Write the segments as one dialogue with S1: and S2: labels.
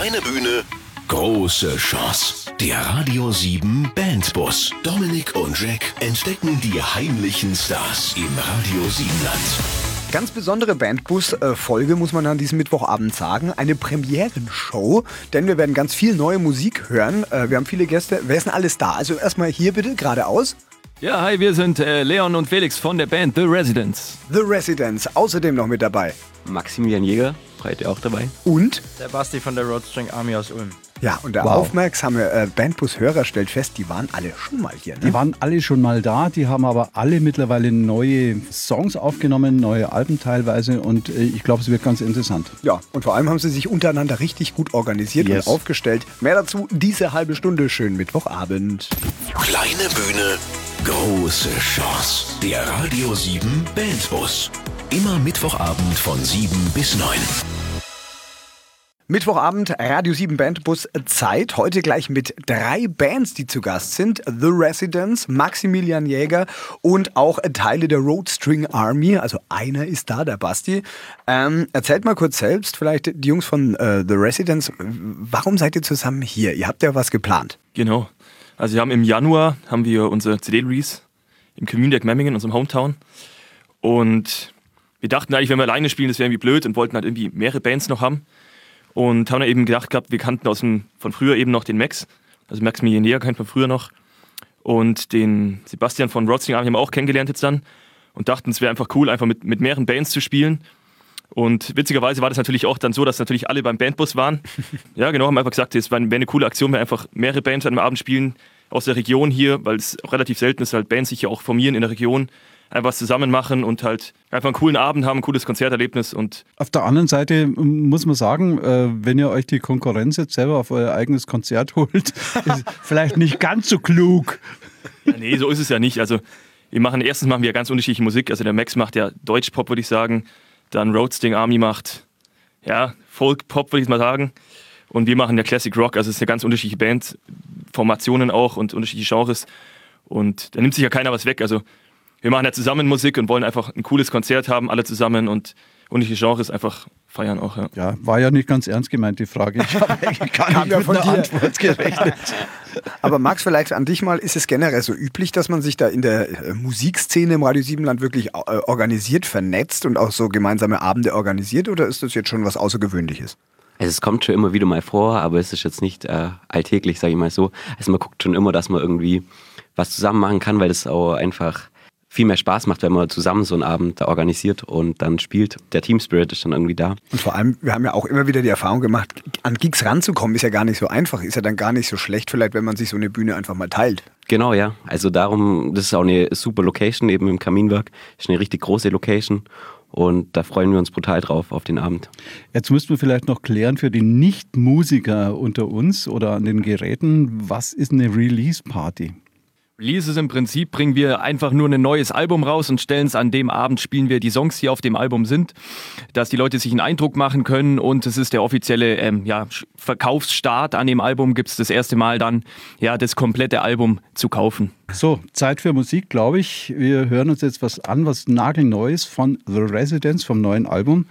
S1: Kleine Bühne, große Chance. Der Radio 7 Bandbus. Dominik und Jack entdecken die heimlichen Stars im Radio 7 Land.
S2: Ganz besondere Bandbus-Folge muss man an diesem Mittwochabend sagen. Eine Premierenshow, denn wir werden ganz viel neue Musik hören. Äh, Wir haben viele Gäste. Wer ist denn alles da? Also erstmal hier bitte, geradeaus.
S3: Ja, hi, wir sind äh, Leon und Felix von der Band The Residents.
S2: The Residents, außerdem noch mit dabei.
S4: Maximilian Jäger, heute auch dabei.
S2: Und,
S5: Der Basti von der Roadstring Army aus Ulm.
S2: ja, und der
S6: Wow.
S2: aufmerksame äh, Bandbus-Hörer stellt fest, die waren alle schon mal hier. Ne?
S6: Die waren alle schon mal da, die haben aber alle mittlerweile neue Songs aufgenommen, neue Alben teilweise und äh, ich glaube, es wird ganz interessant.
S2: Ja, und vor allem haben sie sich untereinander richtig gut organisiert
S6: Yes.
S2: und aufgestellt. Mehr dazu diese halbe Stunde. Schönen Mittwochabend.
S1: Kleine Bühne, große Chance. Der Radio 7 Bandbus. Immer Mittwochabend von 7 bis 9.
S2: Mittwochabend, Radio 7 Bandbus Zeit. Heute gleich mit drei Bands, die zu Gast sind. The Residents, Maximilian Jäger und auch Teile der Roadstring Army. Also einer ist da, der Basti. Ähm, erzählt mal kurz selbst, vielleicht die Jungs von äh, The Residents, warum seid ihr zusammen hier? Ihr habt ja was geplant.
S3: Genau. Also wir haben im Januar haben wir unser CD-Release im Community Deck Memmingen, unserem Hometown. Und wir dachten eigentlich, wenn wir alleine spielen, das wäre irgendwie blöd und wollten halt irgendwie mehrere Bands noch haben. Und haben dann eben gedacht gehabt, wir kannten aus dem, von früher eben noch den Max, also Max Millionär kennt man früher noch. Und den Sebastian von Rodsing haben wir auch kennengelernt jetzt dann. Und dachten, es wäre einfach cool, einfach mit, mit mehreren Bands zu spielen. Und witzigerweise war das natürlich auch dann so, dass natürlich alle beim Bandbus waren. Ja, genau, haben einfach gesagt, es wäre eine coole Aktion, wenn wir einfach mehrere Bands an einem Abend spielen aus der Region hier, weil es auch relativ selten ist, halt Bands sich ja auch formieren in der Region, einfach was zusammen machen und halt einfach einen coolen Abend haben, ein cooles Konzerterlebnis und
S6: Auf der anderen Seite ähm, muss man sagen, äh, wenn ihr euch die Konkurrenz jetzt selber auf euer eigenes Konzert holt, ist vielleicht nicht ganz so klug.
S3: Ja, nee, so ist es ja nicht. Also wir machen erstens machen wir ja ganz unterschiedliche Musik. Also der Max macht ja Deutschpop, würde ich sagen. Dann Roadsting Army macht ja Folk-Pop, würde ich mal sagen. Und wir machen ja Classic Rock. Also es ist eine ganz unterschiedliche Band, Formationen auch und unterschiedliche Genres. Und da nimmt sich ja keiner was weg. Also wir machen ja zusammen Musik und wollen einfach ein cooles Konzert haben, alle zusammen und unterschiedliche Genres einfach feiern auch. Ja.
S6: Ja, war ja nicht ganz ernst gemeint, die Frage. Ich habe eigentlich gar nicht
S2: ja
S6: mit
S2: von
S6: einer
S2: dir.
S6: Antwort gerechnet.
S2: Aber Max, vielleicht an dich mal, ist es generell so üblich, dass man sich da in der äh, Musikszene im Radio 7 Land wirklich äh, organisiert, vernetzt und auch so gemeinsame Abende organisiert oder ist das jetzt schon was Außergewöhnliches?
S4: Also es kommt schon immer wieder mal vor, aber es ist jetzt nicht äh, alltäglich, sage ich mal so. Also man guckt schon immer, dass man irgendwie was zusammen machen kann, weil das auch einfach viel mehr Spaß macht, wenn man zusammen so einen Abend da organisiert und dann spielt. Der Team Spirit ist dann irgendwie da.
S2: Und vor allem, wir haben ja auch immer wieder die Erfahrung gemacht, an Gigs ranzukommen ist ja gar nicht so einfach, ist ja dann gar nicht so schlecht vielleicht, wenn man sich so eine Bühne einfach mal teilt.
S4: Genau, ja. Also darum, das ist auch eine super Location eben im Kaminwerk. Ist eine richtig große Location und da freuen wir uns brutal drauf auf den Abend.
S6: Jetzt müssten wir vielleicht noch klären für die Nicht-Musiker unter uns oder an den Geräten, was ist eine Release-Party?
S3: Releases im Prinzip bringen wir einfach nur ein neues Album raus und stellen es an dem Abend, spielen wir die Songs, die auf dem Album sind, dass die Leute sich einen Eindruck machen können und es ist der offizielle ähm, ja, Verkaufsstart an dem Album, gibt es das erste Mal dann ja, das komplette Album zu kaufen.
S6: So, Zeit für Musik, glaube ich. Wir hören uns jetzt was an, was nagelneues von The Residents, vom neuen Album.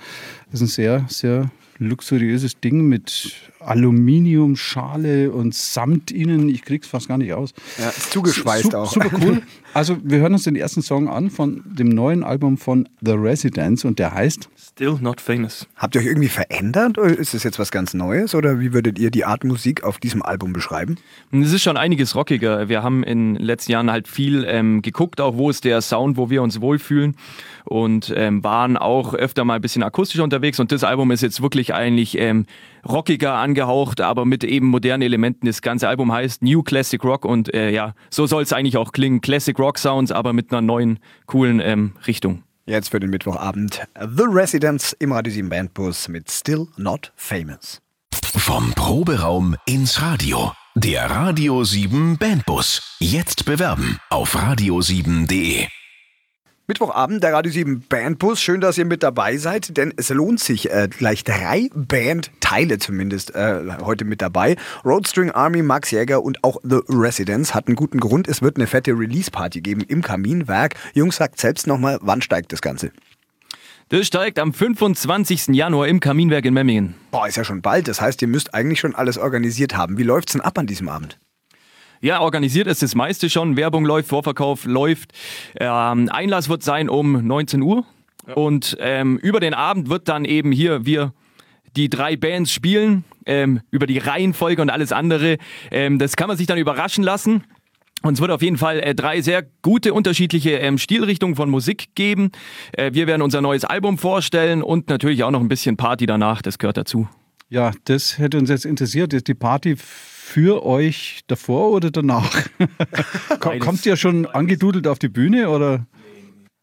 S6: Das ist ein sehr, sehr luxuriöses Ding mit Aluminiumschale und Samt innen. Ich krieg's fast gar nicht aus.
S2: Ja, ist zugeschweißt
S6: Su-
S2: auch.
S6: Super cool. Also, wir hören uns den ersten Song an von dem neuen Album von The Residents und der heißt
S3: Still not famous.
S2: Habt ihr euch irgendwie verändert oder ist das jetzt was ganz Neues oder wie würdet ihr die Art Musik auf diesem Album beschreiben?
S3: Es ist schon einiges rockiger. Wir haben in den letzten Jahren halt viel ähm, geguckt, auch wo ist der Sound, wo wir uns wohlfühlen und ähm, waren auch öfter mal ein bisschen akustischer unterwegs und das Album ist jetzt wirklich eigentlich ähm, rockiger angehaucht, aber mit eben modernen Elementen. Das ganze Album heißt New Classic Rock und äh, ja, so soll es eigentlich auch klingen. Classic Rock Sounds, aber mit einer neuen, coolen ähm, Richtung.
S2: Jetzt für den Mittwochabend The Residents im Radio 7 Bandbus mit Still Not Famous.
S1: Vom Proberaum ins Radio. Der Radio 7 Bandbus. Jetzt bewerben auf radio7.de.
S2: Mittwochabend, der Radio 7 Bandbus. Schön, dass ihr mit dabei seid, denn es lohnt sich. Äh, gleich drei Bandteile zumindest äh, heute mit dabei. Roadstring Army, Max Jäger und auch The Residents hat einen guten Grund. Es wird eine fette Release-Party geben im Kaminwerk. Jungs, sagt selbst nochmal, wann steigt das Ganze?
S7: Das steigt am 25. Januar im Kaminwerk in Memmingen.
S2: Boah, ist ja schon bald. Das heißt, ihr müsst eigentlich schon alles organisiert haben. Wie läuft's denn ab an diesem Abend?
S7: Ja, organisiert ist das meiste schon. Werbung läuft, Vorverkauf läuft. Ähm, Einlass wird sein um 19 Uhr. Und ähm, über den Abend wird dann eben hier wir die drei Bands spielen, ähm, über die Reihenfolge und alles andere. Ähm, das kann man sich dann überraschen lassen. Und es wird auf jeden Fall äh, drei sehr gute unterschiedliche ähm, Stilrichtungen von Musik geben. Äh, wir werden unser neues Album vorstellen und natürlich auch noch ein bisschen Party danach, das gehört dazu.
S6: Ja, das hätte uns jetzt interessiert. Ist die Party für euch davor oder danach? Kommt ihr schon angedudelt auf die Bühne oder?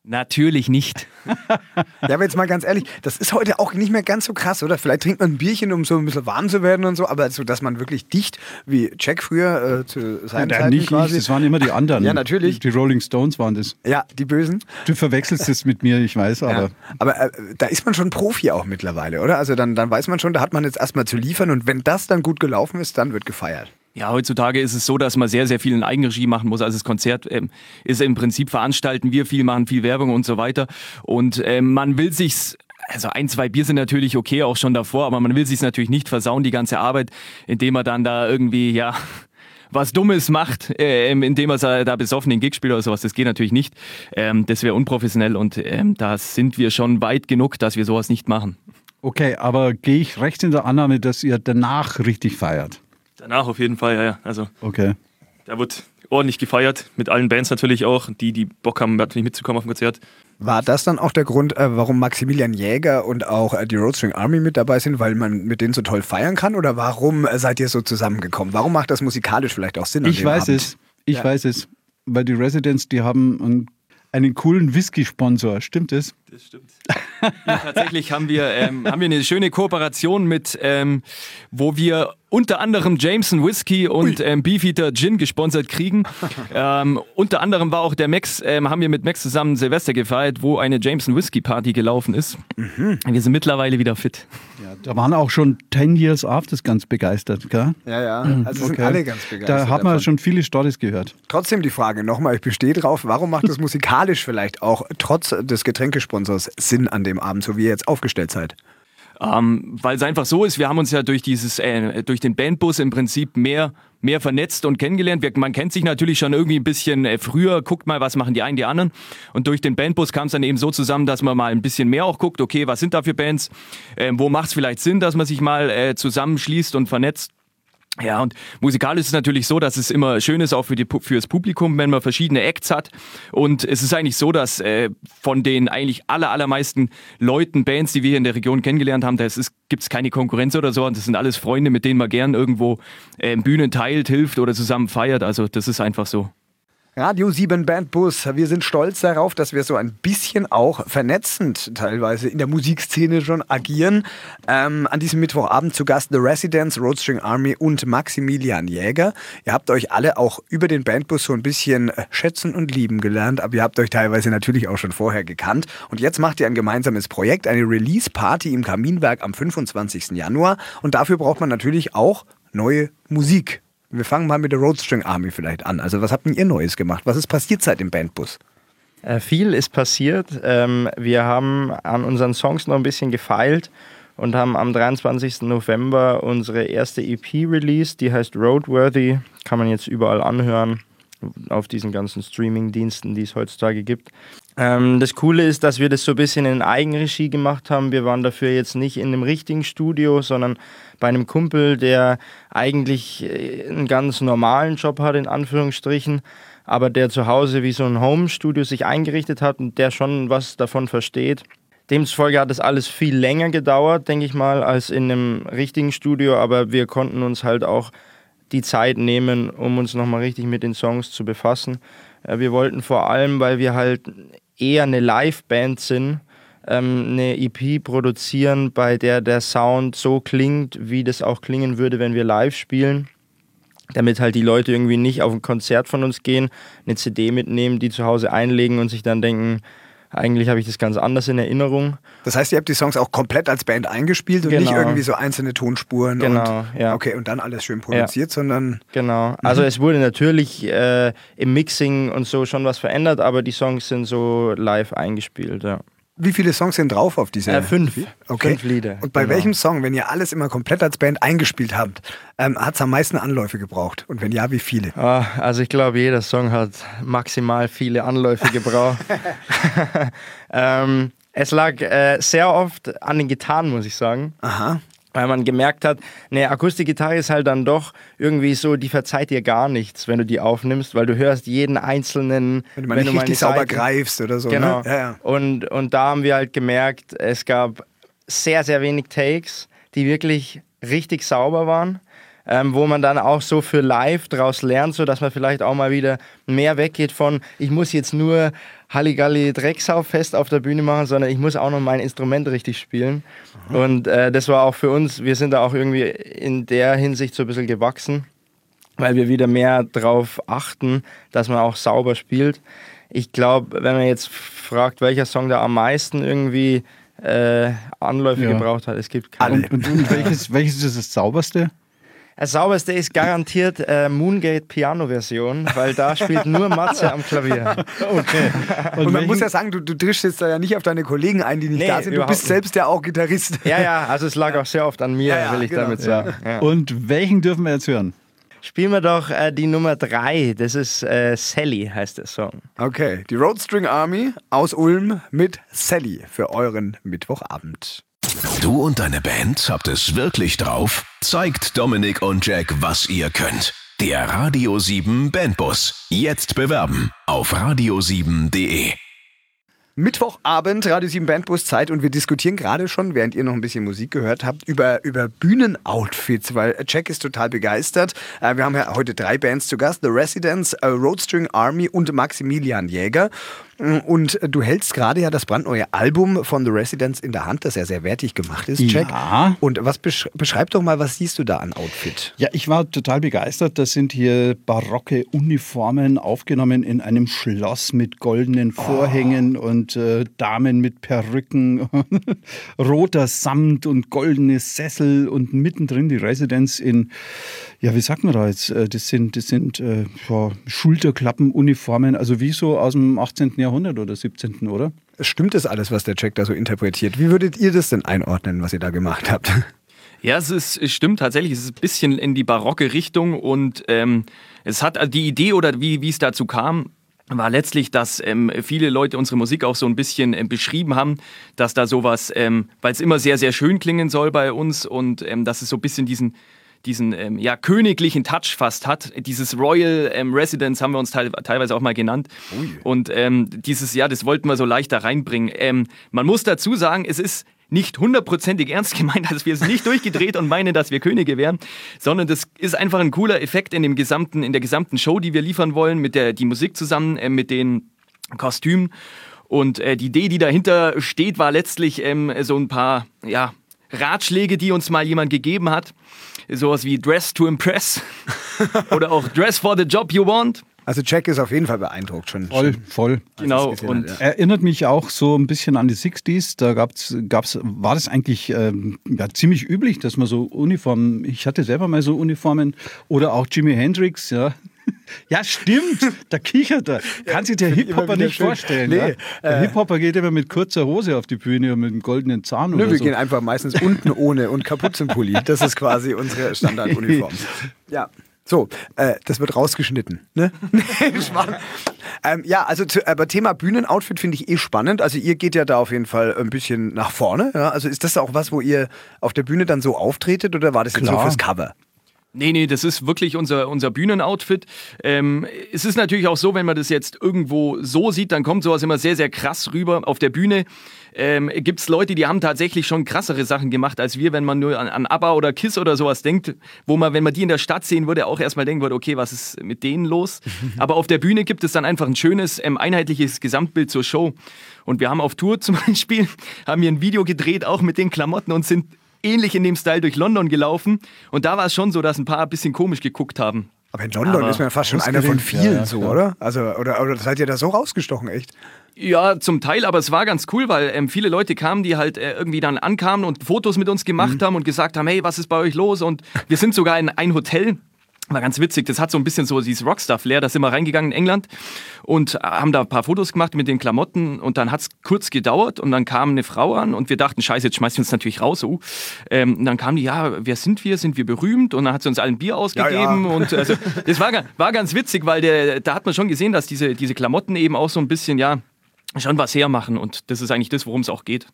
S7: Natürlich nicht.
S2: ja, aber jetzt mal ganz ehrlich, das ist heute auch nicht mehr ganz so krass, oder? Vielleicht trinkt man ein Bierchen, um so ein bisschen warm zu werden und so, aber so, dass man wirklich dicht, wie Jack früher äh, zu seinen
S6: Ja,
S2: Zeiten
S6: nicht
S2: quasi.
S6: ich, das waren immer die anderen.
S2: Ja, natürlich.
S6: Die Rolling Stones waren das.
S2: Ja, die Bösen.
S6: Du verwechselst es mit mir, ich weiß, aber.
S2: Ja. Aber äh, da ist man schon Profi auch mittlerweile, oder? Also dann, dann weiß man schon, da hat man jetzt erstmal zu liefern und wenn das dann gut gelaufen ist, dann wird gefeiert.
S7: Ja, heutzutage ist es so, dass man sehr, sehr viel in Eigenregie machen muss. Also das Konzert ähm, ist im Prinzip veranstalten wir viel, machen viel Werbung und so weiter. Und ähm, man will sich's also ein, zwei Bier sind natürlich okay, auch schon davor, aber man will sich's natürlich nicht versauen, die ganze Arbeit, indem man dann da irgendwie, ja, was Dummes macht, äh, indem er da besoffen den Gig spielt oder sowas. Das geht natürlich nicht. Ähm, das wäre unprofessionell und ähm, da sind wir schon weit genug, dass wir sowas nicht machen.
S6: Okay, aber gehe ich recht in der Annahme, dass ihr danach richtig feiert?
S3: Danach auf jeden Fall, ja, ja. Also
S6: Okay.
S3: da wird ordentlich gefeiert, mit allen Bands natürlich auch, die, die Bock haben, natürlich mitzukommen auf dem Konzert.
S2: War das dann auch der Grund, äh, warum Maximilian Jäger und auch äh, die Roadstring Army mit dabei sind, weil man mit denen so toll feiern kann? Oder warum äh, seid ihr so zusammengekommen? Warum macht das musikalisch vielleicht auch Sinn? an
S6: Ich
S2: dem
S6: weiß
S2: Abend?
S6: es. Ich
S2: Ja.
S6: weiß es. Weil die Residents, die haben einen, einen coolen Whisky-Sponsor. Stimmt es?
S3: Das stimmt.
S7: Ja, tatsächlich haben wir, ähm, haben wir eine schöne Kooperation mit, ähm, wo wir unter anderem Jameson Whisky und ähm, Beefeater Gin gesponsert kriegen. ähm, unter anderem war auch der Max, ähm, haben wir mit Max zusammen Silvester gefeiert, wo eine Jameson Whisky Party gelaufen ist. Wir sind mittlerweile wieder fit.
S6: Ja, da waren auch schon 10 Years Afters ganz begeistert. Gell?
S2: Ja, ja. Also sind
S6: Okay.
S2: alle ganz begeistert.
S6: Da hat man
S2: davon.
S6: schon viele Stories gehört.
S2: Trotzdem die Frage nochmal, ich bestehe drauf, warum macht es musikalisch vielleicht auch trotz des Getränkesponsors Sinn an dem Abend, so wie ihr jetzt aufgestellt seid?
S7: Ähm, Weil es einfach so ist, wir haben uns ja durch dieses, äh, durch den Bandbus im Prinzip mehr, mehr vernetzt und kennengelernt. Wir, man kennt sich natürlich schon irgendwie ein bisschen äh, früher, guckt mal, was machen die einen, die anderen. Und durch den Bandbus kam es dann eben so zusammen, dass man mal ein bisschen mehr auch guckt, okay, was sind da für Bands, ähm, wo macht es vielleicht Sinn, dass man sich mal äh, zusammenschließt und vernetzt. Ja, und musikalisch ist es natürlich so, dass es immer schön ist, auch für die, Pu- fürs Publikum, wenn man verschiedene Acts hat. Und es ist eigentlich so, dass äh, von den eigentlich aller, allermeisten Leuten, Bands, die wir hier in der Region kennengelernt haben, da gibt es keine Konkurrenz oder so. Und das sind alles Freunde, mit denen man gern irgendwo äh, Bühnen teilt, hilft oder zusammen feiert. Also das ist einfach so.
S2: Radio 7 Bandbus, wir sind stolz darauf, dass wir so ein bisschen auch vernetzend teilweise in der Musikszene schon agieren. Ähm, an diesem Mittwochabend zu Gast The Residents, Roadstring Army und Maximilian Jäger. Ihr habt euch alle auch über den Bandbus so ein bisschen äh, schätzen und lieben gelernt, aber ihr habt euch teilweise natürlich auch schon vorher gekannt. Und jetzt macht ihr ein gemeinsames Projekt, eine Release-Party im Kaminwerk am 25. Januar. Und dafür braucht man natürlich auch neue Musik. Wir fangen mal mit der Roadstring Army vielleicht an. Also was habt ihr Neues gemacht? Was ist passiert seit dem Bandbus?
S5: Äh, viel ist passiert. Ähm, wir haben an unseren Songs noch ein bisschen gefeilt und haben am 23. November unsere erste EP released, die heißt Roadworthy. Kann man jetzt überall anhören auf diesen ganzen Streaming-Diensten, die es heutzutage gibt. Ähm, das Coole ist, dass wir das so ein bisschen in Eigenregie gemacht haben. Wir waren dafür jetzt nicht in einem richtigen Studio, sondern bei einem Kumpel, der eigentlich äh, einen ganz normalen Job hat, in Anführungsstrichen, aber der zu Hause wie so ein Home-Studio sich eingerichtet hat und der schon was davon versteht. Demzufolge hat das alles viel länger gedauert, denke ich mal, als in einem richtigen Studio, aber wir konnten uns halt auch die Zeit nehmen, um uns nochmal richtig mit den Songs zu befassen. Äh, Wir wollten vor allem, weil wir halt eher eine Live-Band sind, ähm, eine EP produzieren, bei der der Sound so klingt, wie das auch klingen würde, wenn wir live spielen. Damit halt die Leute irgendwie nicht auf ein Konzert von uns gehen, eine CD mitnehmen, die zu Hause einlegen und sich dann denken, eigentlich habe ich das ganz anders in Erinnerung.
S2: Das heißt, ihr habt die Songs auch komplett als Band eingespielt und nicht
S5: Genau.
S2: irgendwie so einzelne Tonspuren
S5: Genau,
S2: und
S5: ja.
S2: okay und dann alles schön produziert, sondern
S5: Genau. Also es wurde natürlich äh, im Mixing und so schon was verändert, aber die Songs sind so live eingespielt, ja.
S2: Wie viele Songs sind drauf auf dieser?
S5: Äh, fünf.
S2: Okay.
S5: Fünf Lieder.
S2: Und bei
S5: genau.
S2: welchem Song, wenn ihr alles immer komplett als Band eingespielt habt, ähm, hat es am meisten Anläufe gebraucht? Und wenn ja, wie viele?
S5: Ah, also ich glaube, jeder Song hat maximal viele Anläufe gebraucht. ähm, es lag äh, sehr oft an den Gitarren, muss ich sagen.
S2: Aha.
S5: Weil man gemerkt hat, eine Akustikgitarre ist halt dann doch irgendwie so, die verzeiht dir gar nichts, wenn du die aufnimmst, weil du hörst jeden einzelnen.
S2: Wenn du mal nicht richtig
S5: eine
S2: sauber greifst oder so.
S5: Genau.
S2: Ne? Ja, ja.
S5: Und, und da haben wir halt gemerkt, es gab sehr, sehr wenig Takes, die wirklich richtig sauber waren. Ähm, wo man dann auch so für live draus lernt, so dass man vielleicht auch mal wieder mehr weggeht von, ich muss jetzt nur Halligalli Drecksau fest auf der Bühne machen, sondern ich muss auch noch mein Instrument richtig spielen. Und äh, das war auch für uns, wir sind da auch irgendwie in der Hinsicht so ein bisschen gewachsen, weil wir wieder mehr drauf achten, dass man auch sauber spielt. Ich glaube, wenn man jetzt fragt, welcher Song da am meisten irgendwie äh, Anläufe
S6: Ja.
S5: gebraucht hat, es gibt keine.
S6: Und, und, und welches, welches ist das sauberste?
S5: Das sauberste ist garantiert äh, Moongate Piano-Version, weil da spielt nur Matze am Klavier.
S6: Okay.
S2: Und, man
S6: welchen-
S2: muss ja sagen, du, du triffst jetzt da ja nicht auf deine Kollegen ein, die nicht
S5: Nee,
S2: da sind. Du bist
S5: nicht.
S2: selbst ja auch Gitarrist.
S5: Ja, ja, also es lag auch sehr oft an mir,
S2: Ja, ja,
S5: will ich
S2: genau.
S5: damit sagen. Ja.
S6: Und welchen dürfen wir jetzt hören?
S5: Spielen wir doch äh, die Nummer drei. Das ist äh, Sally, heißt der Song.
S2: Okay, die Roadstring Army aus Ulm mit Sally für euren Mittwochabend.
S1: Du und deine Band habt es wirklich drauf? Zeigt Dominik und Jack, was ihr könnt. Der Radio 7 Bandbus. Jetzt bewerben auf radio7.de.
S2: Mittwochabend, Radio 7 Bandbus Zeit und wir diskutieren gerade schon, während ihr noch ein bisschen Musik gehört habt, über, über Bühnenoutfits, weil Jack ist total begeistert. Äh, wir haben ja heute drei Bands zu Gast, The Residents, äh, Roadstring Army und Maximilian Jäger. Und äh, du hältst gerade ja das brandneue Album von The Residents in der Hand, das ja sehr wertig gemacht ist, Jack.
S6: Ja.
S2: Und was besch beschreib doch mal, was siehst du da an Outfit?
S6: Ja, ich war total begeistert. Das sind hier barocke Uniformen aufgenommen in einem Schloss mit goldenen Vorhängen und äh, Damen mit Perücken, roter Samt und goldene Sessel und mittendrin die Residenz in, ja, wie sagt man da jetzt? Äh, Das sind, das sind äh, ja, Schulterklappenuniformen, also wie so aus dem 18. Jahrhundert oder 17., oder?
S2: Stimmt das alles, was der Jack da so interpretiert? Wie würdet ihr das denn einordnen, was ihr da gemacht habt?
S7: Ja, es, ist, es stimmt tatsächlich. Es ist ein bisschen in die barocke Richtung und ähm, es hat also die Idee oder wie, wie es dazu kam, war letztlich, dass ähm, viele Leute unsere Musik auch so ein bisschen ähm, beschrieben haben, dass da sowas, ähm, weil es immer sehr, sehr schön klingen soll bei uns und ähm, dass es so ein bisschen diesen diesen ähm, ja, königlichen Touch fast hat. Dieses Royal ähm, Residence haben wir uns teil teilweise auch mal genannt. Und ähm, dieses, ja, das wollten wir so leicht da reinbringen. Ähm, man muss dazu sagen, es ist nicht hundertprozentig ernst gemeint, also wir sind nicht durchgedreht und meinen, dass wir Könige wären, sondern das ist einfach ein cooler Effekt in, dem gesamten, in der gesamten Show, die wir liefern wollen, mit der die Musik zusammen, äh, mit den Kostümen. Und äh, die Idee, die dahinter steht, war letztlich ähm, so ein paar ja, Ratschläge, die uns mal jemand gegeben hat. Sowas wie Dress to Impress oder auch Dress for the Job you want.
S2: Also Jack ist auf jeden Fall beeindruckt schon.
S6: Voll, voll.
S7: Genau. Und
S2: hat,
S6: Erinnert mich auch so ein bisschen an die 60s. Da gab's, gab's, war das eigentlich ähm, ja, ziemlich üblich, dass man so Uniformen, ich hatte selber mal so Uniformen oder auch Jimi Hendrix, ja. Ja, stimmt, da kichert er. Kann sich der Hip-Hopper nicht
S2: schön.
S6: vorstellen.
S2: Nee,
S6: ja? Der Hip-Hopper geht immer mit kurzer Hose auf die Bühne und mit einem goldenen Zahn
S2: Nö,
S6: oder
S2: wir
S6: so.
S2: gehen einfach meistens unten ohne und Kapuzenpulli. Das ist quasi unsere Standarduniform. Ja. So, äh, das wird rausgeschnitten. Ne? Ähm, ja, also zu, aber Thema Bühnenoutfit finde ich eh spannend. Also ihr geht ja da auf jeden Fall ein bisschen nach vorne. Ja? Also ist das auch was, wo ihr auf der Bühne dann so auftretet oder war das jetzt so
S6: Klar.
S2: fürs Cover?
S7: Nee, nee, das ist wirklich unser, unser Bühnenoutfit. Ähm, es ist natürlich auch so, wenn man das jetzt irgendwo so sieht, dann kommt sowas immer sehr, sehr krass rüber. Auf der Bühne ähm, gibt es Leute, die haben tatsächlich schon krassere Sachen gemacht als wir, wenn man nur an, an ABBA oder KISS oder sowas denkt, wo man, wenn man die in der Stadt sehen würde, auch erstmal denken würde, okay, was ist mit denen los? Aber auf der Bühne gibt es dann einfach ein schönes, ähm, einheitliches Gesamtbild zur Show. Und wir haben auf Tour zum Beispiel, haben wir ein Video gedreht, auch mit den Klamotten und sind ähnlich in dem Style durch London gelaufen. Und da war es schon so, dass ein paar ein bisschen komisch geguckt haben.
S2: Aber in London
S7: Aber
S2: ist man ja fast schon einer von
S6: ausgerenkt, ja,
S2: vielen
S6: ja,
S2: so, oder? Also, oder, oder seid ihr da so rausgestochen, echt?
S7: Ja, zum Teil, aber es war ganz cool, weil ähm, viele Leute kamen, die halt äh, irgendwie dann ankamen und Fotos mit uns gemacht haben und gesagt haben, hey, was ist bei euch los? Und wir sind sogar in ein Hotel War ganz witzig, das hat so ein bisschen so dieses Rockstar-Flair. Da sind wir reingegangen in England und haben da ein paar Fotos gemacht mit den Klamotten und dann hat es kurz gedauert und dann kam eine Frau an und wir dachten, scheiße, jetzt schmeißen wir uns natürlich raus. So. Ähm, und dann kam die, ja, wer sind wir? Sind wir berühmt? Und dann hat sie uns allen Bier ausgegeben
S2: Ja, ja.
S7: und also, das war, war ganz witzig, weil der, da hat man schon gesehen, dass diese, diese Klamotten eben auch so ein bisschen, ja, schon was hermachen und das ist eigentlich das, worum es auch geht.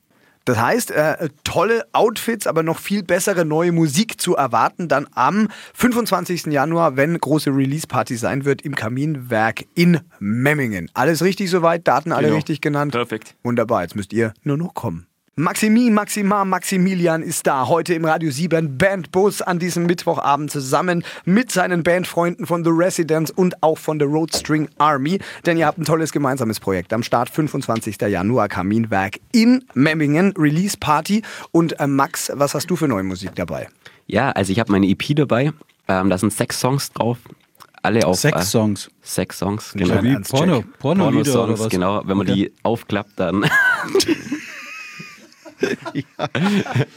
S2: Das heißt, äh, tolle Outfits, aber noch viel bessere neue Musik zu erwarten dann am 25. Januar, wenn große Release-Party sein wird im Kaminwerk in Memmingen. Alles richtig soweit, Daten alle
S7: Genau.
S2: richtig genannt.
S7: Perfekt.
S2: Wunderbar, jetzt müsst ihr nur noch kommen. Maximi, Maxima, Maximilian ist da heute im Radio 7 Bandbus an diesem Mittwochabend zusammen mit seinen Bandfreunden von The Residents und auch von der Road String Army. Denn ihr habt ein tolles gemeinsames Projekt. Am Start 25. Januar Kaminwerk in Memmingen, Release Party. Und äh, Max, was hast du für neue Musik dabei?
S4: Ja, also ich habe meine EP dabei. Ähm, da sind sechs Songs drauf. Alle auf
S6: Sechs
S4: äh,
S6: Songs.
S4: Sechs Songs,
S2: Ja,
S4: genau.
S6: Wie
S2: Ernst,
S6: Porno, oder
S4: Porno-Songs,
S6: was?
S4: genau. Wenn man
S6: Okay.
S4: die aufklappt, dann.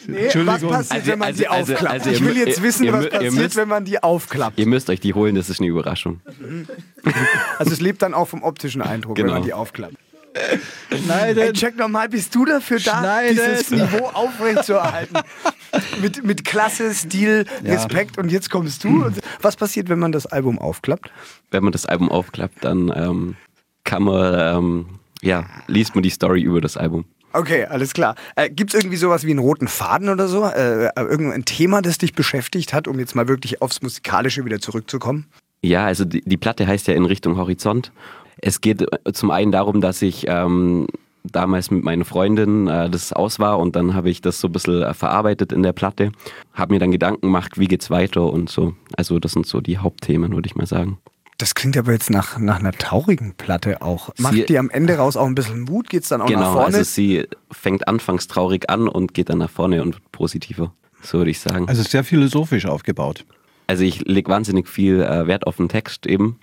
S2: Nee, was
S6: Entschuldigung.
S2: passiert,
S4: Also-
S2: wenn man
S4: also-
S2: die
S4: also-
S2: aufklappt?
S4: also
S2: ich will jetzt wissen,
S4: ihr
S2: was passiert,
S4: müsst-
S2: wenn man die aufklappt.
S4: Ihr müsst euch die holen, das ist eine Überraschung.
S2: Also es lebt dann auch vom optischen Eindruck, wenn
S4: Genau.
S2: man die aufklappt. Ey,
S6: Schneiden.
S2: check nochmal, bist du dafür da,
S6: Schneiden.
S2: dieses Niveau aufrechtzuerhalten? mit, mit Klasse, Stil,
S6: Ja.
S2: Respekt und jetzt kommst du. Was passiert, wenn man das Album aufklappt?
S4: Wenn man das Album aufklappt, dann ähm, kann man, ähm, ja, liest man die Story über das Album.
S2: Okay, alles klar. Äh, Gibt es irgendwie sowas wie einen roten Faden oder so? Äh, irgendein Thema, das dich beschäftigt hat, um jetzt mal wirklich aufs Musikalische wieder zurückzukommen?
S4: Ja, also die, die Platte heißt ja in Richtung Horizont. Es geht äh, zum einen darum, dass ich ähm, damals mit meiner Freundin äh, das aus war und dann habe ich das so ein bisschen äh, verarbeitet in der Platte, habe mir dann Gedanken gemacht, wie geht's weiter und so. Also das sind so die Hauptthemen, würde ich mal sagen.
S2: Das klingt aber jetzt nach, nach einer traurigen Platte auch. Macht
S4: Sie-
S2: die am Ende raus auch ein bisschen Mut? Geht's dann auch nach
S4: genau,
S2: vorne?
S4: also sie fängt anfangs traurig an und geht dann nach vorne und wird positiver, so würde ich sagen.
S6: Also sehr philosophisch aufgebaut.
S4: Also ich lege wahnsinnig viel äh, Wert auf den Text eben.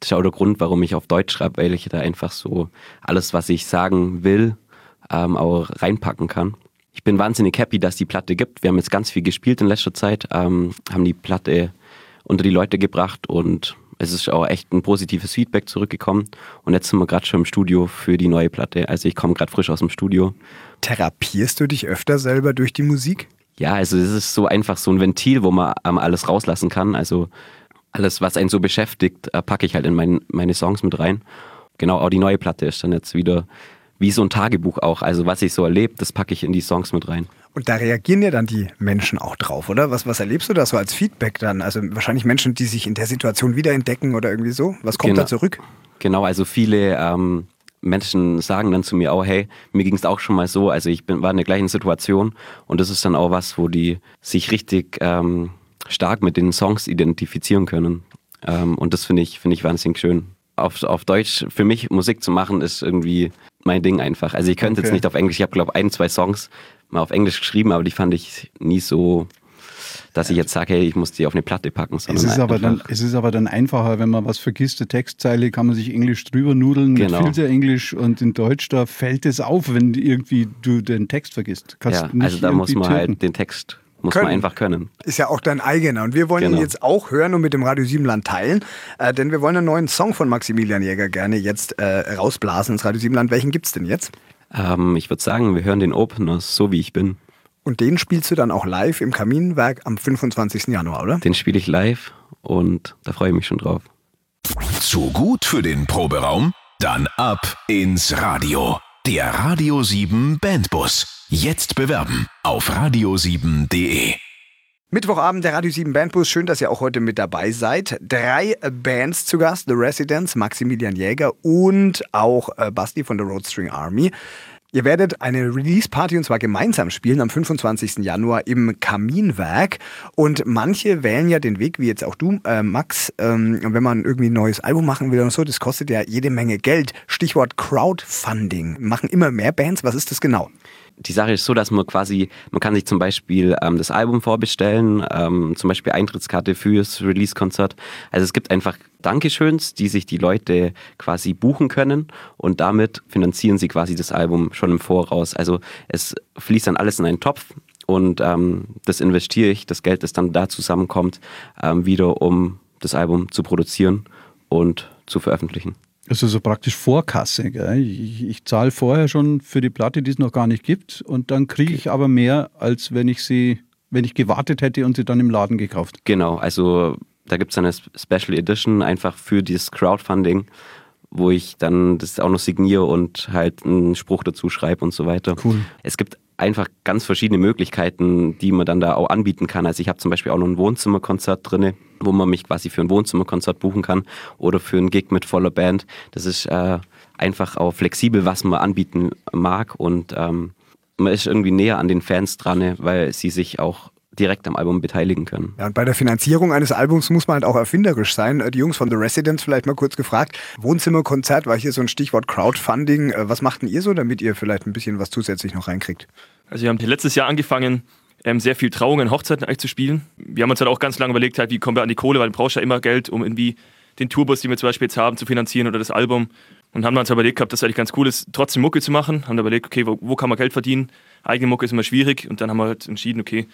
S4: Das ist auch der Grund, warum ich auf Deutsch schreibe, weil ich da einfach so alles, was ich sagen will, ähm, auch reinpacken kann. Ich bin wahnsinnig happy, dass die Platte gibt. Wir haben jetzt ganz viel gespielt in letzter Zeit, ähm, haben die Platte unter die Leute gebracht und es ist auch echt ein positives Feedback zurückgekommen. Und jetzt sind wir gerade schon im Studio für die neue Platte. Also ich komme gerade frisch aus dem Studio.
S2: Therapierst du dich öfter selber durch die Musik?
S4: Ja, also es ist so einfach so ein Ventil, wo man alles rauslassen kann. Also alles, was einen so beschäftigt, äh, packe ich halt in mein, meine Songs mit rein. Genau, auch die neue Platte ist dann jetzt wieder wie so ein Tagebuch auch. Also was ich so erlebt, das packe ich in die Songs mit rein.
S2: Und da reagieren ja dann die Menschen auch drauf, oder? Was, was erlebst du da so als Feedback dann? Also wahrscheinlich Menschen, die sich in der Situation wiederentdecken oder irgendwie so. Was kommt
S4: Genau.
S2: da zurück?
S4: Genau, also viele ähm, Menschen sagen dann zu mir auch, hey, mir ging es auch schon mal so, also ich bin, war in der gleichen Situation und das ist dann auch was, wo die sich richtig ähm, stark mit den Songs identifizieren können. Ähm, und das finde ich, finde ich wahnsinnig schön. Auf, auf Deutsch, für mich Musik zu machen, ist irgendwie mein Ding einfach. Also ich könnte
S2: Okay.
S4: jetzt nicht auf Englisch, ich habe glaube ein, zwei Songs mal auf Englisch geschrieben, aber die fand ich nie so, dass ich jetzt sage, hey, ich muss die auf eine Platte packen.
S6: Es ist, aber dann, es ist aber dann einfacher, wenn man was vergisst, eine Textzeile, kann man sich Englisch drüber nudeln
S4: Genau.
S6: mit Filterenglisch und in Deutsch, da fällt es auf, wenn irgendwie du den Text vergisst. Kannst
S4: ja,
S6: nicht
S4: also da muss man halt den Text muss
S2: Können.
S4: man einfach können.
S2: Ist ja auch dein eigener. Und wir wollen ihn
S4: Genau.
S2: jetzt auch hören und mit dem Radio Siebenland teilen. Äh, denn wir wollen einen neuen Song von Maximilian Jäger gerne jetzt äh, rausblasen ins Radio Siebenland. Welchen gibt's denn jetzt?
S4: Ähm, ich würde sagen, wir hören den Opener so wie ich bin.
S2: Und den spielst du dann auch live im Kaminwerk am 25. Januar, oder?
S4: Den spiele ich live und da freue ich mich schon drauf.
S1: Zu gut für den Proberaum? Dann ab ins Radio. Der Radio 7 Bandbus. Jetzt bewerben auf radio7.de.
S2: Mittwochabend der Radio 7 Bandbus. Schön, dass ihr auch heute mit dabei seid. Drei Bands zu Gast: The Residents, Maximilian Jäger und auch äh, Basti von der Road String Army. Ihr werdet eine Release-Party und zwar gemeinsam spielen am 25. Januar im Kaminwerk. Und manche wählen ja den Weg, wie jetzt auch du, äh, Max, ähm, wenn man irgendwie ein neues Album machen will und so, das kostet ja jede Menge Geld. Stichwort Crowdfunding. Machen immer mehr Bands. Was ist das genau?
S4: Die Sache ist so, dass man quasi, man kann sich zum Beispiel ähm, das Album vorbestellen, ähm, zum Beispiel Eintrittskarte fürs Release-Konzert. Also es gibt einfach Dankeschöns, die sich die Leute quasi buchen können und damit finanzieren sie quasi das Album schon im Voraus. Also es fließt dann alles in einen Topf und ähm, das investiere ich, das Geld, das dann da zusammenkommt, ähm, wieder um das Album zu produzieren und zu veröffentlichen.
S6: Also so praktisch Vorkasse. Gell? Ich, ich zahle vorher schon für die Platte, die es noch gar nicht gibt, und dann kriege ich aber mehr, als wenn ich sie, wenn ich gewartet hätte und sie dann im Laden gekauft.
S4: Genau, also da gibt es eine Special Edition einfach für dieses Crowdfunding, wo ich dann das auch noch signiere und halt einen Spruch dazu schreibe und so weiter.
S6: Cool.
S4: Es gibt einfach ganz verschiedene Möglichkeiten, die man dann da auch anbieten kann. Also ich habe zum Beispiel auch noch ein Wohnzimmerkonzert drin, wo man mich quasi für ein Wohnzimmerkonzert buchen kann oder für einen Gig mit voller Band. Das ist äh, einfach auch flexibel, was man anbieten mag und ähm, man ist irgendwie näher an den Fans dran, weil sie sich auch direkt am Album beteiligen können.
S2: Ja, und bei der Finanzierung eines Albums muss man halt auch erfinderisch sein. Äh, Die Jungs von The Residents vielleicht mal kurz gefragt. Wohnzimmerkonzert war hier so ein Stichwort Crowdfunding. Äh, Was macht denn ihr so, damit ihr vielleicht ein bisschen was zusätzlich noch reinkriegt?
S3: Also wir haben hier letztes Jahr angefangen, ähm, sehr viel Trauungen, Hochzeiten eigentlich zu spielen. Wir haben uns halt auch ganz lange überlegt, halt, wie kommen wir an die Kohle, weil du brauchst ja immer Geld, um irgendwie den Tourbus, den wir zum Beispiel jetzt haben, zu finanzieren oder das Album. Und haben uns überlegt gehabt, dass es eigentlich ganz cool ist, trotzdem Mucke zu machen. Haben dann überlegt, okay, wo, wo kann man Geld verdienen? Eigene Mucke ist immer schwierig. Und dann haben wir halt entschieden, okay,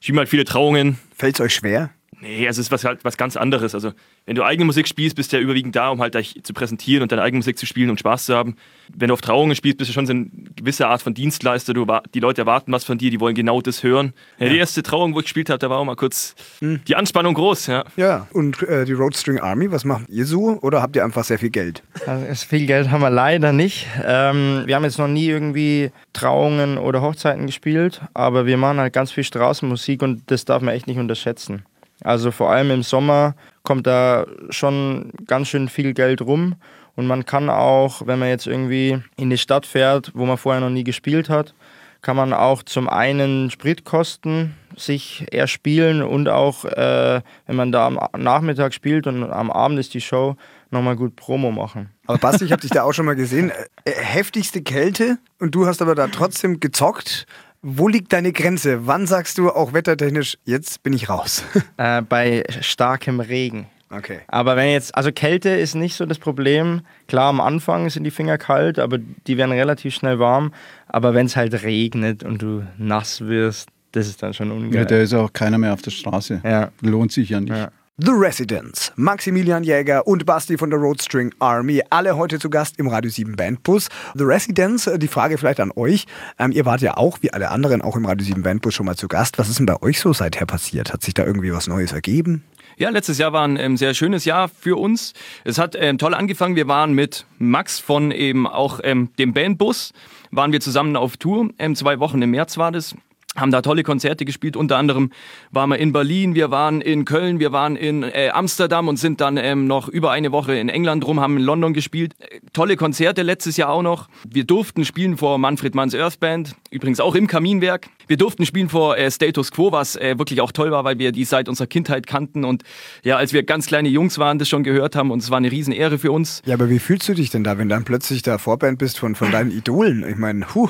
S3: schieben halt viele Trauungen.
S2: Fällt es euch schwer?
S3: Nee, also es ist was, halt was ganz anderes. Also wenn du eigene Musik spielst, bist du ja überwiegend da, um halt dich zu präsentieren und deine eigene Musik zu spielen und Spaß zu haben. Wenn du auf Trauungen spielst, bist du schon so eine gewisse Art von Dienstleister. Du, die Leute erwarten was von dir, die wollen genau das hören. Ja, Die erste Trauung, wo ich gespielt habe, da war auch mal kurz die Anspannung groß. Ja.
S2: Ja. Und äh, die Roadstring Army, was macht ihr so? Oder habt ihr einfach sehr viel Geld?
S5: Also viel Geld haben wir leider nicht. Ähm, wir haben jetzt noch nie irgendwie Trauungen oder Hochzeiten gespielt, aber wir machen halt ganz viel Straßenmusik und das darf man echt nicht unterschätzen. Also vor allem im Sommer kommt da schon ganz schön viel Geld rum und man kann auch, wenn man jetzt irgendwie in die Stadt fährt, wo man vorher noch nie gespielt hat, kann man auch zum einen Spritkosten sich erspielen und auch, äh, wenn man da am Nachmittag spielt und am Abend ist die Show, nochmal gut Promo machen.
S2: Aber Basti, ich habe dich da auch schon mal gesehen. Äh, heftigste Kälte und du hast aber da trotzdem gezockt. Wo liegt deine Grenze? Wann sagst du auch wettertechnisch, jetzt bin ich raus?
S5: Äh, bei starkem Regen.
S2: Okay.
S5: Aber wenn jetzt, also Kälte ist nicht so das Problem. Klar, am Anfang sind die Finger kalt, aber die werden relativ schnell warm. Aber wenn es halt regnet und du nass wirst, das ist dann schon
S6: Ja,
S5: ungeil.
S6: da ist auch keiner mehr auf der Straße.
S5: Ja.
S6: Lohnt sich ja nicht.
S5: Ja.
S2: The Residents, Maximilian Jäger und Basti von der Roadstring Army, alle heute zu Gast im Radio 7 Bandbus. The Residents, äh, die Frage vielleicht an euch. Ähm, ihr wart ja auch, wie alle anderen, auch im Radio 7 Bandbus schon mal zu Gast. Was ist denn bei euch so seither passiert? Hat sich da irgendwie was Neues ergeben?
S7: Ja, letztes Jahr war ein ähm, sehr schönes Jahr für uns. Es hat ähm, toll angefangen. Wir waren mit Max von eben auch ähm, dem Bandbus, waren wir zusammen auf Tour. Ähm, zwei Wochen im März war das. Haben da tolle Konzerte gespielt. Unter anderem waren wir in Berlin, wir waren in Köln, wir waren in äh, Amsterdam und sind dann ähm, noch über eine Woche in England rum, haben in London gespielt. Äh, tolle Konzerte letztes Jahr auch noch. Wir durften spielen vor Manfred Manns Earth Band, übrigens auch im Kaminwerk. Wir durften spielen vor äh, Status Quo, was äh, wirklich auch toll war, weil wir die seit unserer Kindheit kannten und ja, als wir ganz kleine Jungs waren, das schon gehört haben und es war eine Riesenehre für uns.
S2: Ja, aber wie fühlst du dich denn da, wenn dann plötzlich da Vorband bist von, von deinen Idolen? Ich meine, huh.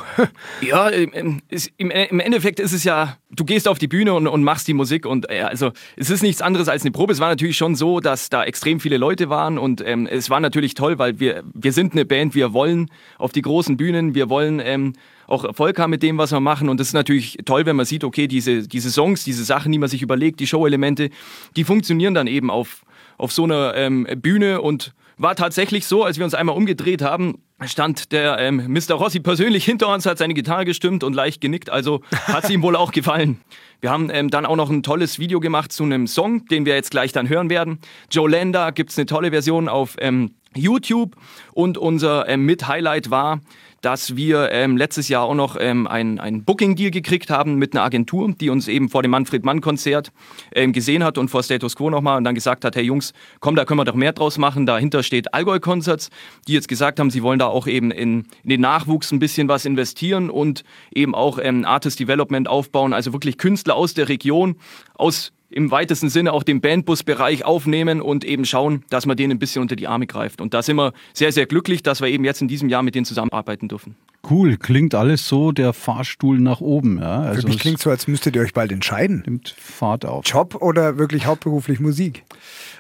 S7: Ja, im, im, im Endeffekt ist es ja, du gehst auf die Bühne und, und machst die Musik und äh, also es ist nichts anderes als eine Probe. Es war natürlich schon so, dass da extrem viele Leute waren und ähm, es war natürlich toll, weil wir, wir sind eine Band, wir wollen auf die großen Bühnen, wir wollen ähm, auch Erfolg haben mit dem, was wir machen und das ist natürlich toll, wenn man sieht, okay, diese, diese Songs, diese Sachen, die man sich überlegt, die Show-Elemente, die funktionieren dann eben auf, auf so einer ähm, Bühne und war tatsächlich so, als wir uns einmal umgedreht haben, stand der ähm, Mr. Rossi persönlich hinter uns, hat seine Gitarre gestimmt und leicht genickt, also hat es ihm wohl auch gefallen. Wir haben ähm, dann auch noch ein tolles Video gemacht zu einem Song, den wir jetzt gleich dann hören werden. Joe Landa gibt's eine tolle Version auf ähm, YouTube und unser ähm, Mit-Highlight war, dass wir ähm, letztes Jahr auch noch ähm, ein, ein Booking-Deal gekriegt haben mit einer Agentur, die uns eben vor dem Manfred-Mann-Konzert ähm, gesehen hat und vor Status Quo nochmal und dann gesagt hat, hey Jungs, komm, da können wir doch mehr draus machen. Dahinter steht Allgäu Concerts, die jetzt gesagt haben, sie wollen da auch eben in, in den Nachwuchs ein bisschen was investieren und eben auch ähm, Artist Development aufbauen, also wirklich Künstler aus der Region, aus im weitesten Sinne auch den Bandbus-Bereich aufnehmen und eben schauen, dass man denen ein bisschen unter die Arme greift. Und da sind wir sehr, sehr glücklich, dass wir eben jetzt in diesem Jahr mit denen zusammenarbeiten dürfen.
S6: Cool, klingt alles so der Fahrstuhl nach oben. Ja?
S2: Für
S6: Also
S2: mich
S6: es
S2: klingt so, als müsstet ihr euch bald entscheiden.
S6: nimmt Fahrt auf.
S2: Job oder wirklich hauptberuflich Musik?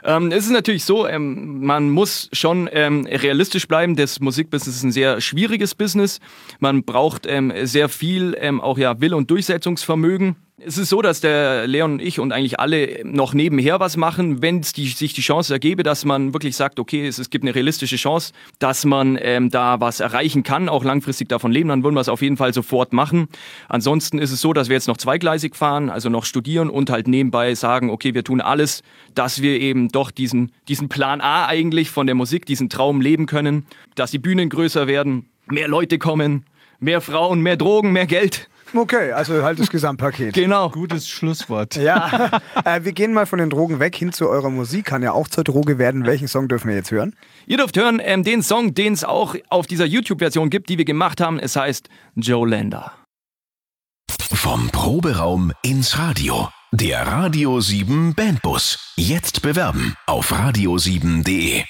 S7: Ähm, es ist natürlich so, ähm, man muss schon ähm, realistisch bleiben. Das Musikbusiness ist ein sehr schwieriges Business. Man braucht ähm, sehr viel ähm, auch ja Will- und Durchsetzungsvermögen. Es ist so, dass der Leon und ich und eigentlich alle noch nebenher was machen, wenn es die, sich die Chance ergebe, dass man wirklich sagt, okay, es, es gibt eine realistische Chance, dass man ähm, da was erreichen kann, auch langfristig davon leben, dann würden wir es auf jeden Fall sofort machen. Ansonsten ist es so, dass wir jetzt noch zweigleisig fahren, also noch studieren und halt nebenbei sagen, okay, wir tun alles, dass wir eben doch diesen, diesen Plan A eigentlich von der Musik, diesen Traum leben können, dass die Bühnen größer werden, mehr Leute kommen, mehr Frauen, mehr Drogen, mehr Geld.
S2: Okay, also halt das Gesamtpaket.
S7: Genau.
S6: Gutes Schlusswort.
S2: Ja, äh, wir gehen mal von den Drogen weg hin zu eurer Musik. Kann ja auch zur Droge werden. Welchen Song dürfen wir jetzt hören?
S7: Ihr dürft hören ähm, den Song, den es auch auf dieser YouTube-Version gibt, die wir gemacht haben. Es heißt Joe Lander.
S1: Vom Proberaum ins Radio. Der Radio 7 Bandbus. Jetzt bewerben auf radio7.de.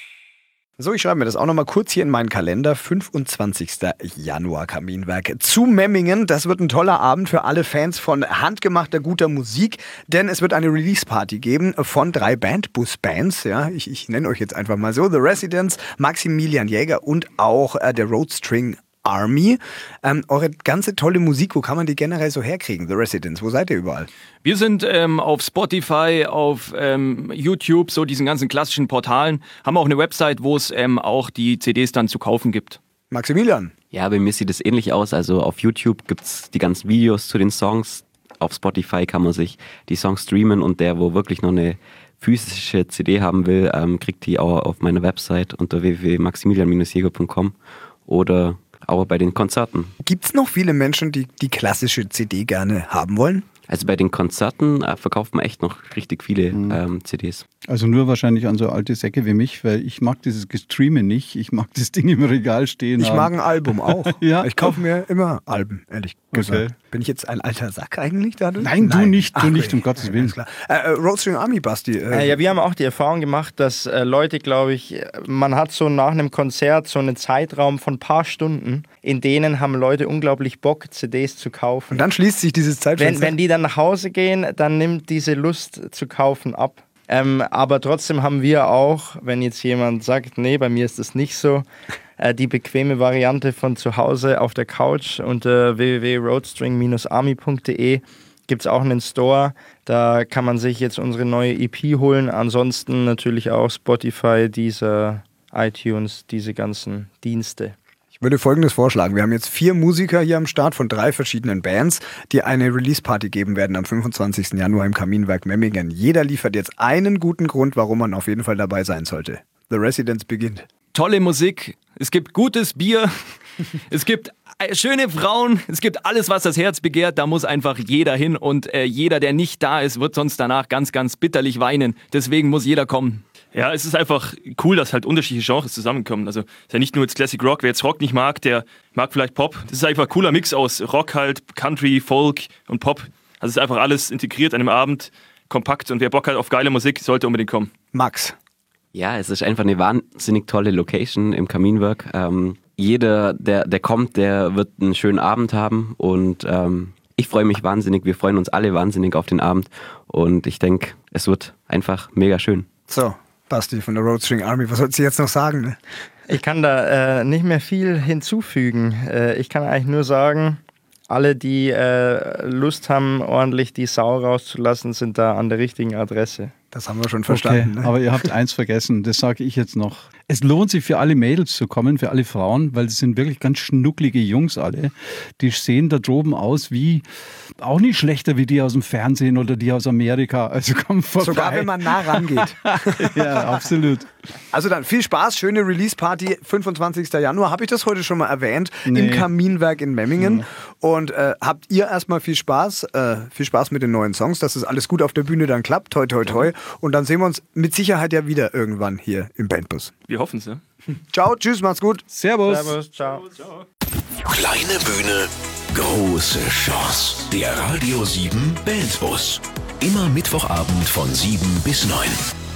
S2: So, ich schreibe mir das auch nochmal kurz hier in meinen Kalender. 25. Januar Kaminwerk zu Memmingen. Das wird ein toller Abend für alle Fans von handgemachter guter Musik, denn es wird eine Release-Party geben von drei Bandbus-Bands. Ja, ich, ich nenne euch jetzt einfach mal so. The Residents, Maximilian Jäger und auch äh, der Roadstring Army. Ähm, eure ganze tolle Musik, wo kann man die generell so herkriegen? The Residents, wo seid ihr überall?
S7: Wir sind ähm, auf Spotify, auf ähm, YouTube, so diesen ganzen klassischen Portalen, haben auch eine Website, wo es ähm, auch die CDs dann zu kaufen gibt.
S2: Maximilian.
S4: Ja, bei mir sieht es ähnlich aus. Also auf YouTube gibt es die ganzen Videos zu den Songs. Auf Spotify kann man sich die Songs streamen und der, wo wirklich noch eine physische CD haben will, ähm, kriegt die auch auf meiner Website unter www.maximilian-jäger.com oder auch bei den Konzerten.
S2: Gibt es noch viele Menschen, die die klassische CD gerne haben wollen?
S4: Also bei den Konzerten äh, verkauft man echt noch richtig viele ähm, CDs.
S6: Also nur wahrscheinlich an so alte Säcke wie mich, weil ich mag dieses Gestreame nicht. Ich mag das Ding im Regal stehen.
S2: Ich
S6: haben.
S2: mag ein Album auch.
S6: Ja.
S2: Ich kaufe mir immer Alben, ehrlich gesagt.
S6: Okay.
S2: Bin ich jetzt ein alter Sack eigentlich dadurch?
S6: Nein, du nicht, du
S2: Ach,
S6: nicht, um Gottes Willen.
S2: Klar. Äh, äh, Roadstring Army, Basti. Äh,
S5: Äh, ja, wir haben auch die Erfahrung gemacht, dass äh, Leute, glaube ich, man hat so nach einem Konzert so einen Zeitraum von ein paar Stunden, in denen haben Leute unglaublich Bock, CDs zu kaufen.
S2: Und dann schließt sich dieses
S5: Wenn,
S2: Zeitfenster.
S5: wenn die dann nach Hause gehen, dann nimmt diese Lust zu kaufen ab. Ähm, aber trotzdem haben wir auch, wenn jetzt jemand sagt, nee, bei mir ist das nicht so, äh, die bequeme Variante von zu Hause auf der Couch unter www.roadstring-army.de gibt es auch einen Store. Da kann man sich jetzt unsere neue EP holen. Ansonsten natürlich auch Spotify, dieser iTunes, diese ganzen Dienste.
S2: Ich würde folgendes vorschlagen. Wir haben jetzt vier Musiker hier am Start von drei verschiedenen Bands, die eine Release-Party geben werden am 25. Januar im Kaminwerk Memmingen. Jeder liefert jetzt einen guten Grund, warum man auf jeden Fall dabei sein sollte. The Residence beginnt.
S7: Tolle Musik, es gibt gutes Bier, es gibt äh, schöne Frauen, es gibt alles, was das Herz begehrt. Da muss einfach jeder hin und äh, jeder, der nicht da ist, wird sonst danach ganz, ganz bitterlich weinen. Deswegen muss jeder kommen. Ja, es ist einfach cool, dass halt unterschiedliche Genres zusammenkommen. Also es ist ja nicht nur jetzt Classic Rock. Wer jetzt Rock nicht mag, der mag vielleicht Pop. Das ist einfach ein cooler Mix aus Rock halt, Country, Folk und Pop. Also es ist einfach alles integriert an einem Abend, kompakt. Und wer Bock hat auf geile Musik, sollte unbedingt kommen.
S2: Max.
S4: Ja, es ist einfach eine wahnsinnig tolle Location im Kaminwerk. Ähm, jeder, der, der kommt, der wird einen schönen Abend haben und ähm, ich freue mich wahnsinnig. Wir freuen uns alle wahnsinnig auf den Abend und ich denke, es wird einfach mega schön.
S2: So, Basti von der Roadstring Army, was sollst du jetzt noch sagen? Ne?
S5: Ich kann da äh, nicht mehr viel hinzufügen. Äh, ich kann eigentlich nur sagen, alle, die äh, Lust haben, ordentlich die Sau rauszulassen, sind da an der richtigen Adresse.
S2: Das haben wir schon verstanden.
S6: Okay,
S2: ne?
S6: aber ihr habt eins vergessen, das sage ich jetzt noch. Es lohnt sich für alle Mädels zu kommen, für alle Frauen, weil es sind wirklich ganz schnucklige Jungs alle. Die sehen da droben aus wie, auch nicht schlechter wie die aus dem Fernsehen oder die aus Amerika. Also kommt vorbei.
S2: Sogar wenn man nah rangeht.
S6: Ja, absolut.
S2: Also dann viel Spaß, schöne Release-Party, 25. Januar. Habe ich das heute schon mal erwähnt?
S6: Nee.
S2: Im Kaminwerk in Memmingen. Und äh, habt ihr erstmal viel Spaß, äh, viel Spaß mit den neuen Songs, dass es alles gut auf der Bühne dann klappt. Toi, toi, toi. Und dann sehen wir uns mit Sicherheit ja wieder irgendwann hier im Bandbus.
S7: Wir hoffen es, ja.
S2: Ciao, tschüss, macht's gut.
S6: Servus.
S5: Servus, ciao.
S1: Kleine Bühne, große Chance. Der Radio 7 Bandbus. Immer Mittwochabend von 7 bis 9.